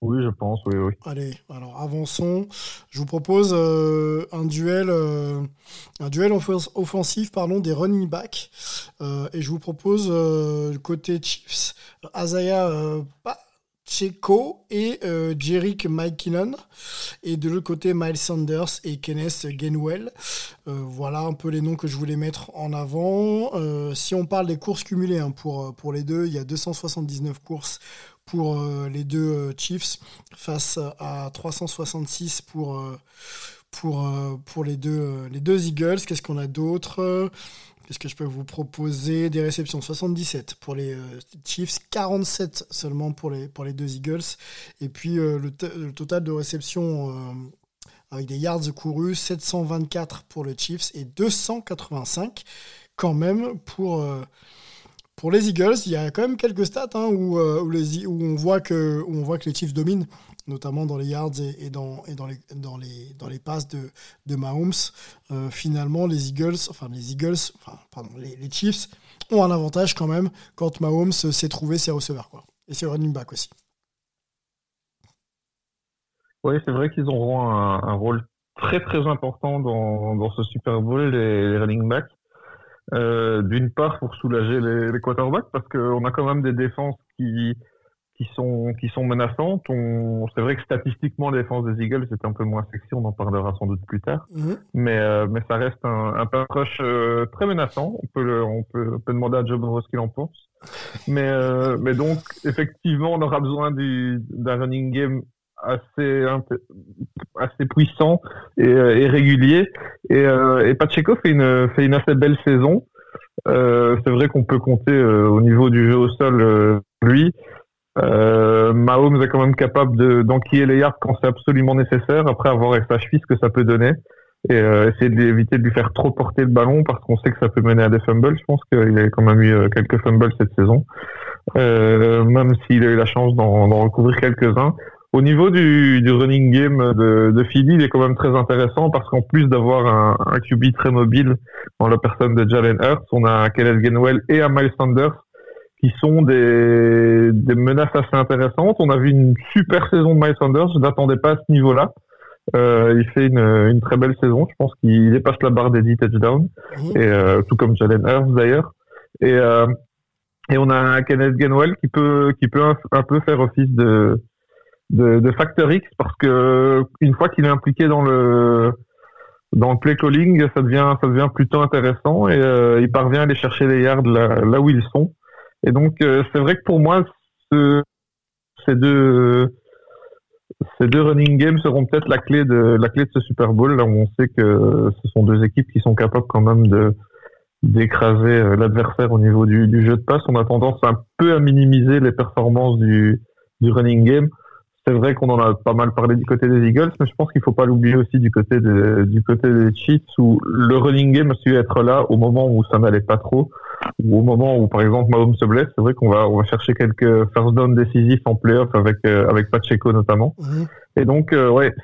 Oui, je pense, oui, oui. Allez, alors avançons. Je vous propose un duel, un duel offensif, pardon, des running backs. et je vous propose côté Chiefs, Azaya Checo et euh, Jerick McKinnon. Et de l'autre côté, Miles Sanders et Kenneth Gainwell. Euh, voilà un peu les noms que je voulais mettre en avant. Euh, si on parle des courses cumulées hein, pour, pour les deux, il y a 279 courses pour les deux Chiefs face à 366 pour, pour, pour les, deux, les Eagles. Qu'est-ce qu'on a d'autre? Qu'est-ce que je peux vous proposer? Des réceptions 77 pour les euh, Chiefs, 47 seulement pour les, pour les deux Eagles. Et puis euh, le, total de réceptions euh, avec des yards courus, 724 pour le Chiefs et 285 quand même pour, pour les Eagles. Il y a quand même quelques stats où, les, on voit que, les Chiefs dominent notamment dans les yards et, dans, les, les, les passes de, Mahomes. Euh, finalement, les Eagles, enfin les Eagles, enfin, pardon, les, les, Chiefs ont un avantage quand même quand Mahomes s'est trouvé ses receveurs. Quoi. Et ses running back aussi. Oui, c'est vrai qu'ils auront un, un, rôle très très important dans, dans ce Super Bowl, les, running backs. Euh, D'une part pour soulager les, les quarterbacks, parce qu'on a quand même des défenses qui, qui sont qui sont menaçantes. C'est vrai que statistiquement, la défense des Eagles c'est un peu moins sexy. On en parlera sans doute plus tard. Mhm. Mais euh, mais ça reste un, un pass rush euh, très menaçant. On peut le, on peut, on peut demander à Joe Burrow ce qu'il en pense. Mais euh, mais donc effectivement, on aura besoin du, d'un running game assez puissant et, et régulier. Et, et Pacheco fait une assez belle saison. c'est vrai qu'on peut compter au niveau du jeu au sol lui. Euh, Mahomes est quand même capable de, d'enquiller les yards quand c'est absolument nécessaire, après avoir avec sa cheville ce que ça peut donner, et euh, essayer d'éviter de lui faire trop porter le ballon parce qu'on sait que ça peut mener à des fumbles. Je pense qu'il a quand même eu euh, quelques fumbles cette saison, euh, même s'il a eu la chance d'en recouvrir quelques-uns. Au niveau du, du running game de, de Philly, il est quand même très intéressant parce qu'en plus d'avoir un, un QB très mobile dans la personne de Jalen Hurts, on a un Kenneth Gainwell et un Miles Sanders qui sont des, des menaces assez intéressantes. On a vu une super saison de Miles Sanders, je n'attendais pas à ce niveau-là. Euh, il fait une, une, très belle saison, je pense qu'il dépasse la barre des 10 touchdowns, mmh. et euh, tout comme Jalen Hurts d'ailleurs. Et, euh, et on a un Kenneth Gainwell qui peut, qui peut un, peu faire office de, de, de X parce que une fois qu'il est impliqué dans le dans le play calling, ça devient ça devient plutôt intéressant et euh, il parvient à aller chercher les yards là, là où ils sont. Et donc, euh, c'est vrai que pour moi, ce, ces deux ces deux running games seront peut-être la clé de la clé de ce Super Bowl là où on sait que ce sont deux équipes qui sont capables quand même de d'écraser euh, l'adversaire au niveau du, du, jeu de passe. On a tendance un peu à minimiser les performances du, du running game. C'est vrai qu'on en a pas mal parlé du côté des Eagles, mais je pense qu'il faut pas l'oublier aussi du côté de, du côté des Chiefs où le running game a su être là au moment où ça n'allait pas trop ou au moment où par exemple Mahomes se blesse, c'est vrai qu'on va on va chercher quelques first down décisifs en playoff avec euh, avec Pacheco notamment. Mhm. Et donc euh, ouais,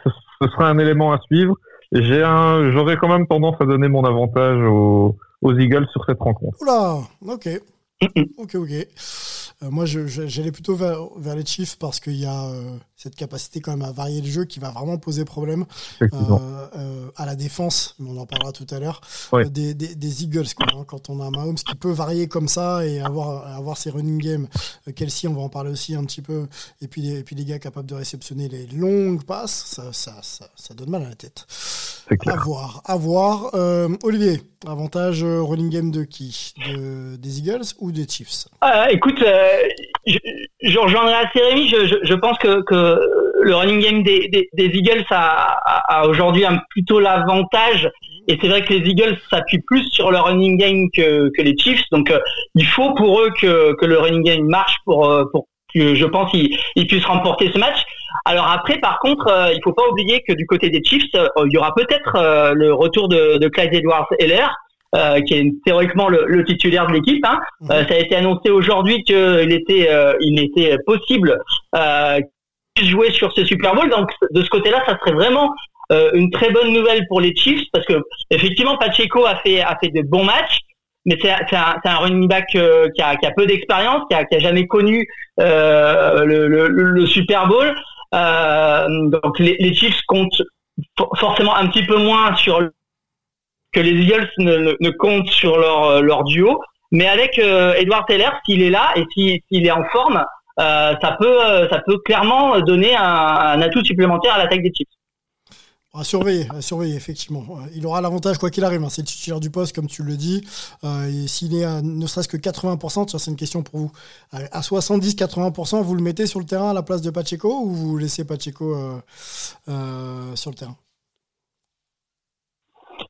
ce, sera un élément à suivre. J'ai un j'aurais quand même tendance à donner mon avantage aux, aux Eagles sur cette rencontre. Oula, ok. ok, ok. Euh, moi, j'allais plutôt vers, vers, les Chiefs parce qu'il y a cette capacité quand même à varier le jeu qui va vraiment poser problème euh, à la défense, mais on en parlera tout à l'heure, des, des, des, Eagles. Quoi, hein, quand on a Mahomes qui peut varier comme ça et avoir, avoir ses running games, Kelsey, on va en parler aussi un petit peu, et puis, et puis les gars capables de réceptionner les longues passes, ça, ça, ça, ça donne mal à la tête. À voir, à voir. Olivier, avantage running game de qui? De, Des Eagles ou des Chiefs? Écoute, je, je, rejoindrai assez Rémi. Je, je, je, pense que, que le running game des, des, des Eagles a, a, aujourd'hui un plutôt l'avantage. Et c'est vrai que les Eagles s'appuient plus sur le running game que, que les Chiefs. Donc, euh, il faut pour eux que, que le running game marche pour, euh, pour que je pense ils, ils puissent remporter ce match. Alors après, par contre, euh, il faut pas oublier que du côté des Chiefs, il y aura peut-être le retour de, de Clyde Edwards-Heller. Euh, qui est théoriquement le, le titulaire de l'équipe. Hein. Mhm. Euh, ça a été annoncé aujourd'hui qu'il était, euh, il était possible euh, jouer sur ce Super Bowl. Donc de ce côté-là, ça serait vraiment une très bonne nouvelle pour les Chiefs parce que effectivement Pacheco a fait a fait de bons matchs. Mais c'est un, un running back qui, a, qui a peu d'expérience, qui a, qui a jamais connu le, le, le, Super Bowl. donc les, les Chiefs comptent forcément un petit peu moins sur que les Eagles ne, ne comptent sur leur, euh, leur duo. Mais avec euh, Edward Taylor, s'il est là et s'il est en forme, ça peut ça peut clairement donner un, atout supplémentaire à l'attaque des Chiefs. À surveiller, à surveiller, effectivement. Il aura l'avantage, quoi qu'il arrive, hein. c'est le titulaire du poste, comme tu le dis. et s'il est à ne serait-ce que 80%, ça c'est une question pour vous. À 70-80%, vous le mettez sur le terrain à la place de Pacheco ou vous laissez Pacheco sur le terrain?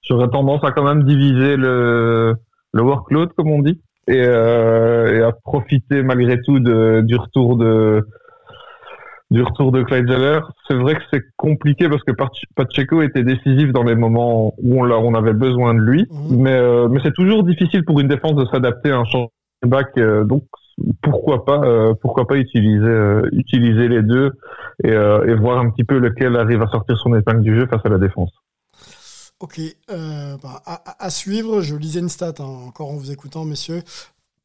J'aurais tendance à quand même diviser le, le workload, comme on dit, et, euh, et à profiter malgré tout de, du retour de du retour de Clyde Zeller. C'est vrai que c'est compliqué parce que Pacheco était décisif dans les moments où on, on avait besoin de lui, mhm. mais, euh, mais c'est toujours difficile pour une défense de s'adapter à un changement back. Euh, donc pourquoi pas euh, pourquoi pas utiliser euh, utiliser les deux et, et voir un petit peu lequel arrive à sortir son épingle du jeu face à la défense. Ok, euh, bah, à, suivre, je lisais une stat hein, encore en vous écoutant, messieurs.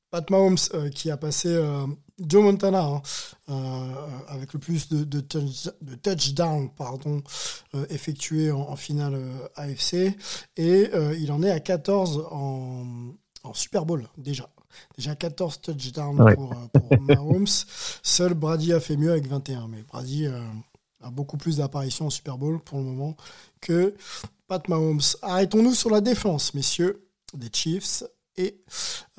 Pat Mahomes euh, qui a passé euh, Joe Montana hein, avec le plus de, de, de touchdowns pardon, effectués en, finale AFC et il en est à 14 en, Super Bowl déjà. Déjà 14 touchdowns pour, pour Mahomes. Seul Brady a fait mieux avec 21, mais Brady a beaucoup plus d'apparitions en Super Bowl pour le moment que Pat Mahomes. Arrêtons-nous sur la défense, messieurs, des Chiefs et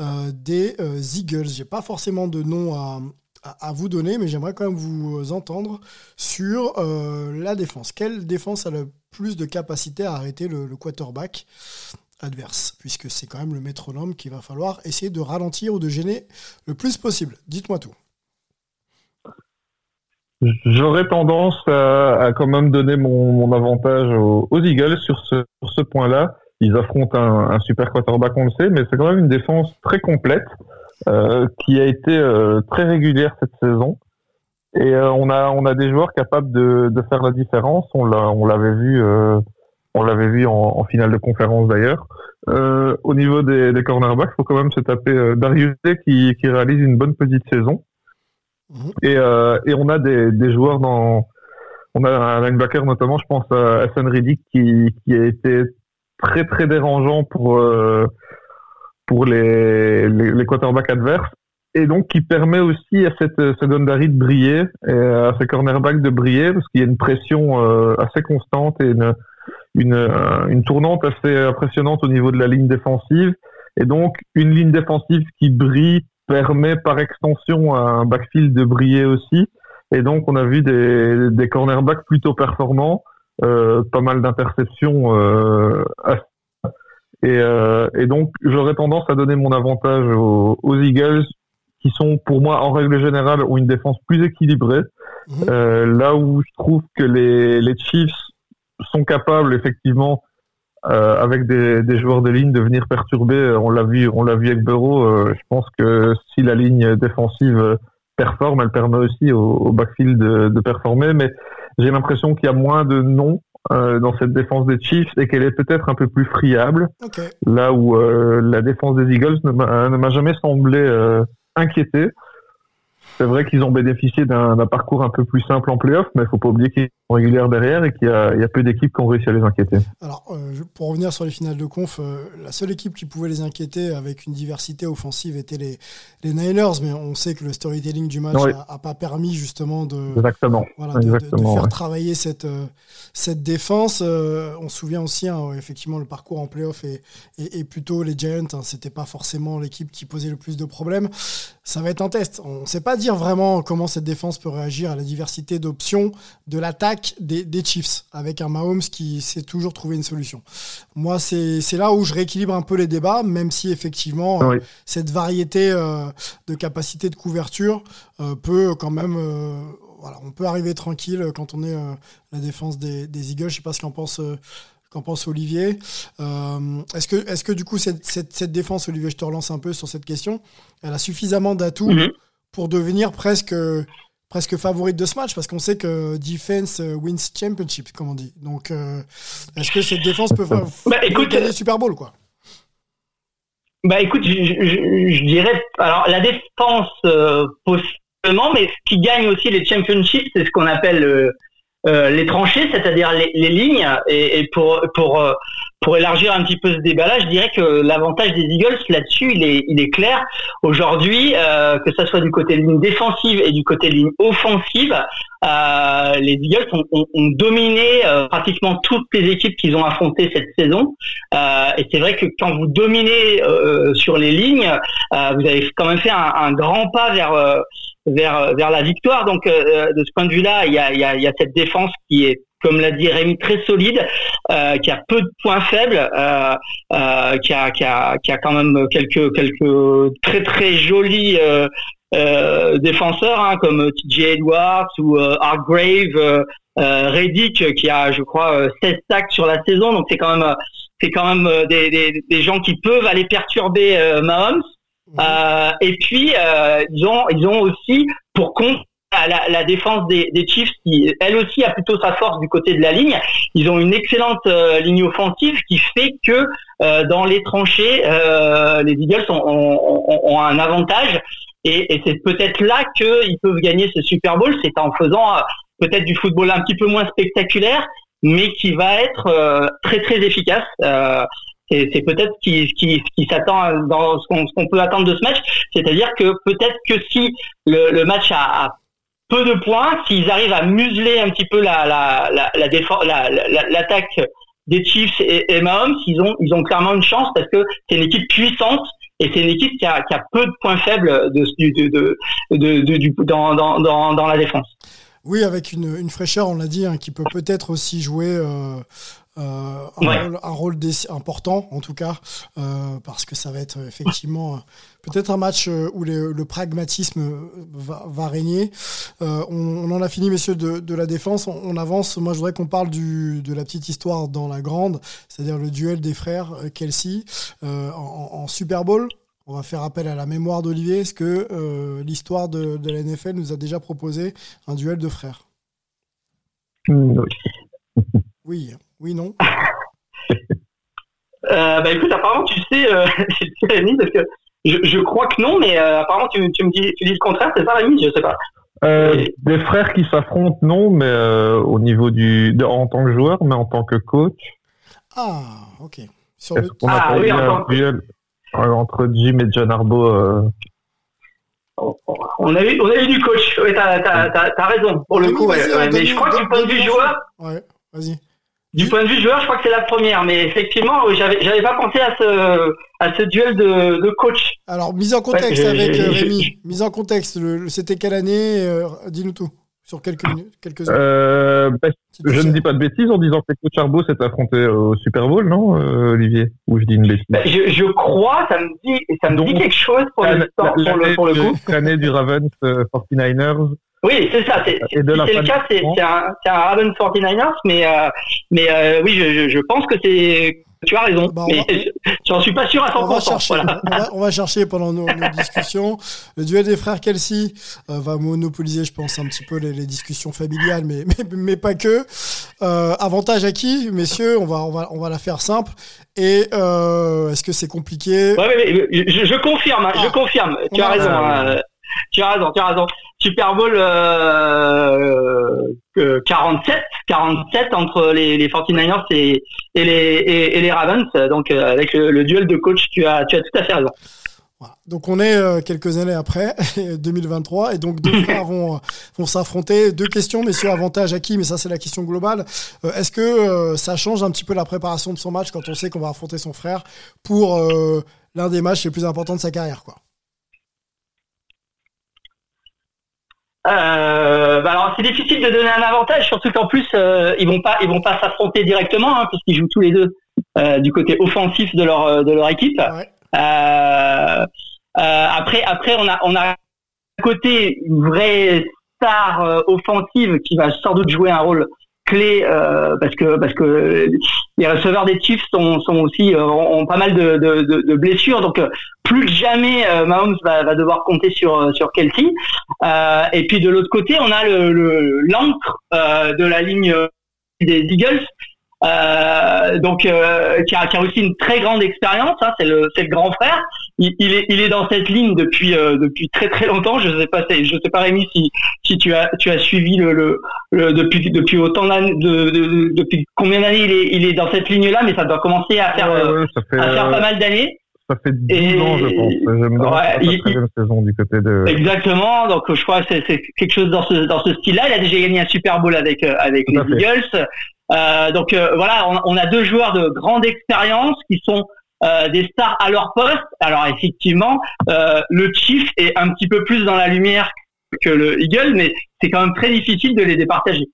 euh, des euh, Eagles. J'ai pas forcément de nom à, vous donner, mais j'aimerais quand même vous entendre sur euh, la défense. Quelle défense a le plus de capacité à arrêter le, quarterback adverse, puisque c'est quand même le métronome qu'il va falloir essayer de ralentir ou de gêner le plus possible. Dites-moi tout. J'aurais tendance à, quand même donner mon, avantage aux, Eagles sur ce, sur ce point-là. Ils affrontent un, un, super quarterback, on le sait, mais c'est quand même une défense très complète euh, qui a été euh, très régulière cette saison. Et euh, on a on a des joueurs capables de, de faire la différence. On l'a on l'avait vu euh, on l'avait vu en, en, finale de conférence d'ailleurs. au niveau des, des cornerbacks, faut quand même se taper Darius qui, qui réalise une bonne petite saison. Et, euh, et on a des, joueurs dans. On a un linebacker notamment, je pense à Hassan Riddick qui, a été très très dérangeant pour euh, pour les, les, quarterbacks adverses et donc qui permet aussi à cette secondary de briller et à ces cornerbacks de briller parce qu'il y a une pression euh, assez constante et une, une tournante assez impressionnante au niveau de la ligne défensive et donc une ligne défensive qui brille permet par extension à un backfield de briller aussi. Et donc, on a vu des, des cornerbacks plutôt performants, euh, pas mal d'interceptions. Euh, et, euh, et, donc, j'aurais tendance à donner mon avantage aux, Eagles, qui sont, pour moi, en règle générale, ont une défense plus équilibrée. Mhm. Là où je trouve que les, les Chiefs sont capables, effectivement, euh, avec des, des, joueurs de ligne de venir perturber. Euh, on l'a vu, on l'a vu avec Bureau. Euh, je pense que si la ligne défensive performe, elle permet aussi au, au backfield de, de, performer. Mais j'ai l'impression qu'il y a moins de noms dans cette défense des Chiefs et qu'elle est peut-être un peu plus friable. Là où la défense des Eagles ne m'a jamais semblé inquiétée. C'est vrai qu'ils ont bénéficié d'un parcours un peu plus simple en playoff, mais il faut pas oublier qu'ils sont réguliers derrière et qu'il y, a peu d'équipes qui ont réussi à les inquiéter. Alors, euh, pour revenir sur les finales de conf, euh, la seule équipe qui pouvait les inquiéter avec une diversité offensive était les, les Niners, mais on sait que le storytelling du match n'a pas permis justement de, Exactement. de, faire travailler cette, euh, cette défense. on se souvient aussi, hein, effectivement, le parcours en playoff et, et, plutôt les Giants, hein, c'était pas forcément l'équipe qui posait le plus de problèmes. Ça va être un test. On ne sait pas dire vraiment comment cette défense peut réagir à la diversité d'options de l'attaque des, Chiefs, avec un Mahomes qui sait toujours trouver une solution. Moi, c'est là où je rééquilibre un peu les débats, même si effectivement, euh, cette variété euh, de capacité de couverture euh, peut quand même... voilà, on peut arriver tranquille quand on est la défense des, Eagles. Je ne sais pas ce qu'en pense qu'en pense Olivier. est-ce que, est que du coup, cette, cette, défense, Olivier, je te relance un peu sur cette question, elle a suffisamment d'atouts mhm pour devenir presque presque favorite de ce match parce qu'on sait que defense wins championship comme on dit. Donc euh, est-ce que cette défense peut, bah, écoute, gagner Super Bowl quoi? Bah écoute, je, dirais alors la défense euh, possiblement mais ce qui gagne aussi les championships c'est ce qu'on appelle les tranchées, c'est-à-dire les, les, lignes. Et, et pour pour pour élargir un petit peu ce débat-là, je dirais que l'avantage des Eagles là-dessus, il est, il est clair. Aujourd'hui, euh, que ça soit du côté ligne défensive et du côté ligne offensive, euh, les Eagles ont, ont, ont dominé euh, pratiquement toutes les équipes qu'ils ont affrontées cette saison. Euh, et c'est vrai que quand vous dominez euh, sur les lignes, vous avez quand même fait un, un grand pas vers vers vers la victoire. Donc de ce point de vue-là, il y a, y, a, y a cette défense qui est comme l'a dit Rémi, très solide, euh, qui a peu de points faibles, euh, euh, qui, a, qui, a, qui a quand même quelques, quelques très très jolis défenseurs, hein, comme TJ Edwards ou Hargrave, Reddick, qui a, je crois, 16 sacs sur la saison. Donc c'est quand même, c'est quand même des, des, des, gens qui peuvent aller perturber Mahomes. Et puis ils ont ils ont aussi pour compte la, la, défense des, des, Chiefs, qui elle aussi a plutôt sa force du côté de la ligne. Ils ont une excellente euh, ligne offensive qui fait que euh, dans les tranchées, euh, les Eagles ont, ont, ont, un avantage. Et, et c'est peut-être là qu'ils peuvent gagner ce Super Bowl, c'est en faisant peut-être du football un petit peu moins spectaculaire, mais qui va être très très efficace. C'est peut-être ce qui, s'attend dans ce qu'on peut attendre de ce match, c'est-à-dire que peut-être que si le, match a, peu de points. S'ils arrivent à museler un petit peu la, la, la, la l'attaque des Chiefs et, Mahomes, ils ont, clairement une chance parce que c'est une équipe puissante et c'est une équipe qui a, peu de points faibles dans, la défense. Oui, avec une, une fraîcheur, on l'a dit, hein, qui peut peut-être aussi jouer euh, euh, un, rôle, important en tout cas, euh, parce que ça va être effectivement euh, peut-être un match où le pragmatisme va, régner. On, en a fini, messieurs, de, la défense. On, avance. Moi, je voudrais qu'on parle du, de la petite histoire dans la grande, c'est-à-dire le duel des frères Kelsey en, Super Bowl. On va faire appel à la mémoire d'Olivier. Est-ce que l'histoire de, de la NFL nous a déjà proposé un duel de frères? Oui. Oui. Oui, non euh, Bah écoute, apparemment, tu sais, euh, Rémi, parce que je, je, crois que non, mais euh, apparemment, tu, tu, me dis, tu dis le contraire, c'est ça, Rémi? Je sais pas. Euh, des frères qui s'affrontent, non, mais euh, au niveau du, de, en tant que joueur, mais en tant que coach. Ah, ok. Sur le... On a ah, oui, un duel entre Jim et John Arbo. On a, eu, on a eu du coach. Oui, t'as as, raison, pour le coup. Ouais, mais je crois que du point de vue joueur. Ouais, vas-y. Du point de vue joueur, je crois que c'est la première, mais effectivement, j'avais, j'avais pas pensé à ce, à ce duel de, de coach. Alors, mise en contexte avec euh, Rémi, mise en contexte, c'était quelle année euh, Dis-nous tout, sur quelques minutes, quelques heures. Euh, bah, je ne dis pas de bêtises en disant que coach Arbo s'est affronté au Super Bowl, non, euh, Olivier? Ou je dis une bêtise? Bah, je, je, crois, ça me dit, ça me dit quelque chose pour, le, pour, le, pour le coup. L'année du Ravens 49ers. Oui, c'est ça. C'est le cas, c'est un, un Ravens 49ers, mais, euh, mais euh, oui, je, je, pense que c'est. Tu as raison, bah, mais j'en suis pas sûr à 100%. On va chercher, on, va, chercher pendant nos, nos discussions. Le duel des frères Kelsey euh, va monopoliser, je pense, un petit peu les, les discussions familiales, mais, mais, mais pas que. Euh, avantage à qui, messieurs On va, on va, on va la faire simple. Et euh, est-ce que c'est compliqué? Ouais, je, je, confirme, hein, je ah, confirme. Tu as raison. Hein, tu as raison, tu as raison. Super Bowl euh, 47, 47 entre les, les 49ers et, et, les, et, les Ravens. Donc euh, avec le, duel de coach, tu as, tu as tout à fait raison. Voilà. Donc on est euh, quelques années après, 2023, et donc deux frères vont, vont s'affronter. Deux questions, messieurs, avantage à qui Mais ça c'est la question globale. Euh, est-ce que ça change un petit peu la préparation de son match quand on sait qu'on va affronter son frère pour l'un des matchs les plus importants de sa carrière quoi? Euh, bah alors c'est difficile de donner un avantage, surtout qu'en plus euh, ils vont pas ils vont pas s'affronter directement hein, puisqu'ils jouent tous les deux euh, du côté offensif de leur euh, de leur équipe. Euh, après après on a on a côté une vraie star offensive qui va sans doute jouer un rôle clé euh, parce que parce que les receveurs des Chiefs sont, sont aussi euh, ont, pas mal de, de, de, blessures donc euh, plus que jamais Mahomes va, va, devoir compter sur sur Kelsey et puis de l'autre côté on a le l'encre de la ligne des Eagles euh, donc euh, qui, a, qui, a, aussi une très grande expérience. Hein, c'est le c'est le grand frère. Il, il, est il est dans cette ligne depuis euh, depuis très très longtemps. Je sais pas je sais pas Rémi si si tu as tu as suivi le, le, depuis depuis autant d'années de, de, depuis combien d'années il est il est dans cette ligne là, mais ça doit commencer à faire à faire pas mal d'années. Ça fait 10 ans, je pense. Je me ouais, il, saison du côté de. Exactement. Donc, je crois que c'est quelque chose dans ce, dans ce style-là. Il a déjà gagné un Super Bowl avec, avec les Eagles. Euh, donc euh, voilà, on, on, a deux joueurs de grande expérience qui sont euh, des stars à leur poste. Alors effectivement, euh, le Chief est un petit peu plus dans la lumière que le Eagle, mais c'est quand même très difficile de les départager.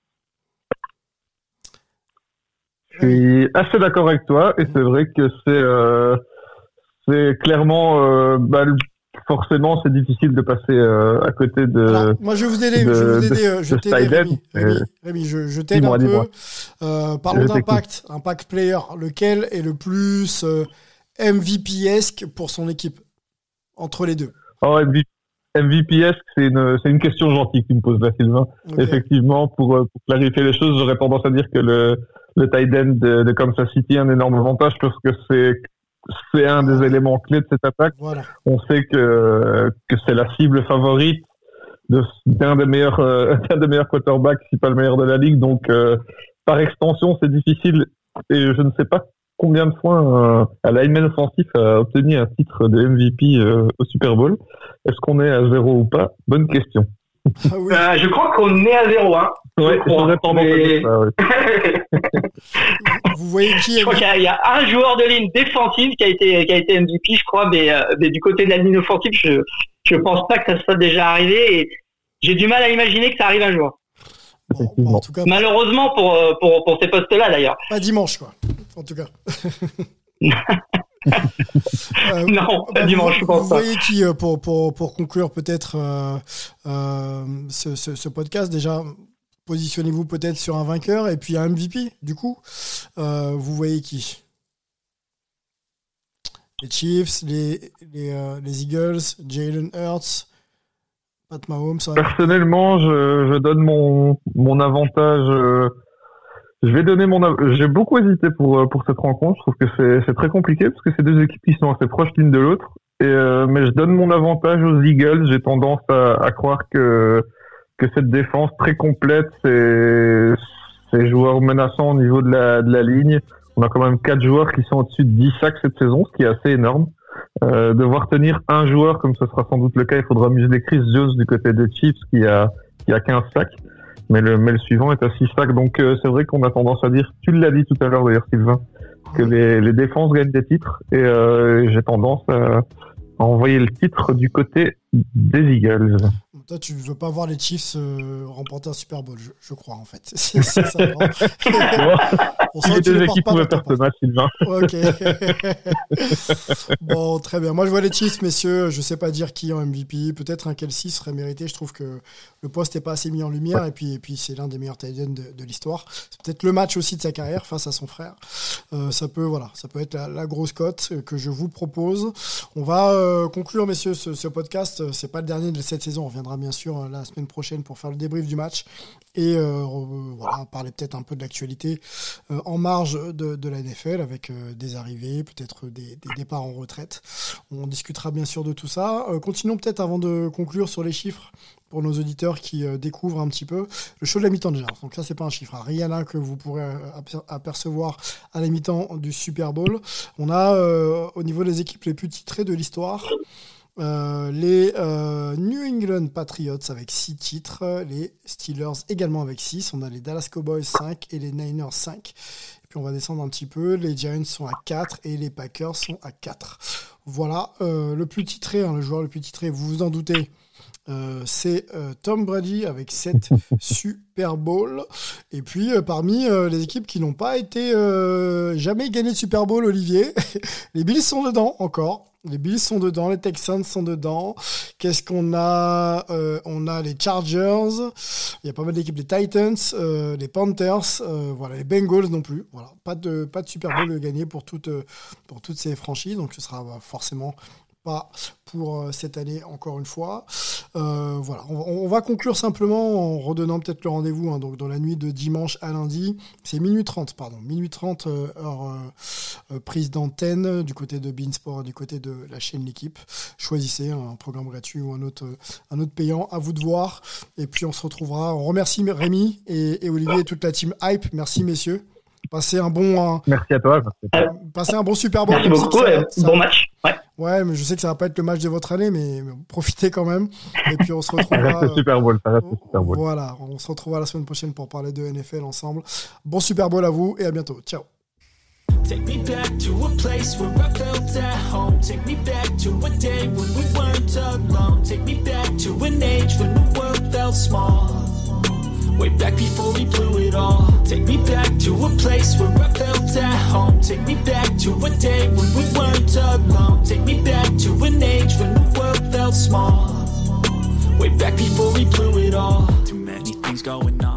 Je suis assez d'accord avec toi et c'est vrai que c'est c'est clairement bah, forcément, c'est difficile de passer euh, à côté de. moi, je vais vous aider. je vais vous aider. Euh, je Rémi, Rémi, je, je t'aide un peu. Euh, parlons d'impact. Impact player. Lequel est le plus MVP-esque pour son équipe? Entre les deux oh, MVP-esque, c'est une, c'est une question gentille que tu me poses là, Sylvain. Effectivement, pour, pour, clarifier les choses, j'aurais tendance à dire que le, le tight end de, de Kansas City a un énorme avantage parce que c'est c'est un des éléments clés de cette attaque. On sait que, que c'est la cible favorite d'un des meilleurs euh, des meilleurs quarterbacks, si pas le meilleur de la ligue. Donc, euh, par extension, c'est difficile. Et je ne sais pas combien de fois un, lineman offensif a obtenu un titre de MVP euh, au Super Bowl. Est-ce qu'on est à zéro ou pas? Bonne question. Ah je crois qu'on est à zéro. Hein. Ouais, mais... Vous voyez qui Je crois qu'il y, a un joueur de ligne défensive qui a été qui a été MVP, je crois, mais, euh, mais du côté de la ligne offensive, je je pense pas que ça soit déjà arrivé et j'ai du mal à imaginer que ça arrive un jour. en tout cas, Malheureusement pour, euh, pour, pour ces postes-là d'ailleurs. Pas dimanche quoi, en tout cas. euh, non, pas dimanche, je pense Vous voyez qui, euh, pour, pour, pour conclure peut-être euh, ce, ce, ce, podcast, déjà, positionnez-vous peut-être sur un vainqueur et puis un MVP, du coup. Euh, vous voyez qui? Les Chiefs, euh, les Eagles, Jalen Hurts, Pat Mahomes. Personnellement, je, donne mon, avantage. Euh, je vais donner mon. J'ai beaucoup hésité pour, cette rencontre. Je trouve que c'est très compliqué parce que c'est deux équipes qui sont assez proches l'une de l'autre. Mais je donne mon avantage aux Eagles. J'ai tendance à croire que que cette défense très complète, ces joueurs menaçants au niveau de la, de la ligne. On a quand même quatre joueurs qui sont au-dessus de 10 sacs cette saison, ce qui est assez énorme. Euh, devoir tenir un joueur, comme ce sera sans doute le cas, il faudra museler Chris Jones du côté des Chiefs qui a, qui a 15 sacs. Mais le, mais le suivant est à 6 sacs. Donc euh, c'est vrai qu'on a tendance à dire, tu l'as dit tout à l'heure d'ailleurs Sylvain, que les, les défenses gagnent des titres. Et euh, j'ai tendance à, à envoyer le titre du côté des Eagles. Toi, tu veux pas voir les Chiefs euh, remporter un Super Bowl, je, crois, en fait. C'est ça. On sent que équipes pouvaient faire ce match, Sylvain. Ok. bon, très bien. Moi, je vois les Chiefs, messieurs. Je sais pas dire qui en MVP. Peut-être un Kelsey serait mérité. Je trouve que le poste n'est pas assez mis en lumière. Et puis, et puis c'est l'un des meilleurs tight de, de l'histoire. C'est peut-être le match aussi de sa carrière face à son frère. Euh, ça peut, voilà, ça peut être la, grosse cote que je vous propose. On va euh, conclure, messieurs, ce, ce podcast. C'est pas le dernier de cette saison. On reviendra bien sûr euh, la semaine prochaine pour faire le débrief du match et euh, parler peut-être un peu de l'actualité euh, en marge de, la NFL avec des arrivées, peut-être des, départs en retraite. On discutera bien sûr de tout ça. continuons peut-être avant de conclure sur les chiffres pour nos auditeurs qui découvrent un petit peu le show de la mi-temps déjà. Donc là, c'est pas un chiffre. Rien là que vous pourrez apercevoir à la mi-temps du Super Bowl. On a au niveau des équipes les plus titrées de l'histoire. Euh, les euh, New England Patriots avec 6 titres, les Steelers également avec 6, on a les Dallas Cowboys 5 et les Niners 5. Et puis on va descendre un petit peu, les Giants sont à 4 et les Packers sont à 4. Voilà, euh, le plus titré, hein, le joueur le plus titré, vous vous en doutez, c'est Tom Brady avec 7 Super Bowl. Et puis parmi les équipes qui n'ont pas été jamais gagné de Super Bowl, Olivier, les Bills sont dedans encore. Les Bills sont dedans, les Texans sont dedans. Qu'est-ce qu'on a euh, On a les Chargers. Il y a pas mal d'équipes, les Titans, euh, les Panthers, euh, voilà, les Bengals non plus. Voilà, pas de pas de Super Bowl gagné pour toutes pour toutes ces franchises. Donc ce sera forcément pour cette année encore une fois. voilà, on, va conclure simplement en redonnant peut-être le rendez-vous. Hein, donc dans la nuit de dimanche à lundi, c'est minuit 30, pardon, minuit 30 heure prise d'antenne du côté de Beansport, du côté de la chaîne L'équipe. Choisissez un programme gratuit ou un autre, un autre payant, à vous de voir. Et puis on se retrouvera. On remercie Rémi et, et Olivier et toute la team Hype. Merci messieurs. Passez un bon. Merci à toi. Passez un bon Super Bowl. Merci beaucoup. Bon match. Ouais. ouais. mais je sais que ça va pas être le match de votre année, mais, profitez quand même. Et puis on se retrouvera. ça reste Super Bowl. Ça reste Super Bowl. Voilà, on se retrouvera la semaine prochaine pour parler de NFL ensemble. Bon Super Bowl à vous et à bientôt. Ciao. Take me back to a place where I felt at home. Take me back to a day when we weren't alone. Take me back to an age when the world felt small. Way back before we blew it all. Take me back to a place where I felt at home. Take me back to a day when we weren't alone. Take me back to an age when the world felt small. Way back before we blew it all. Too many things going on.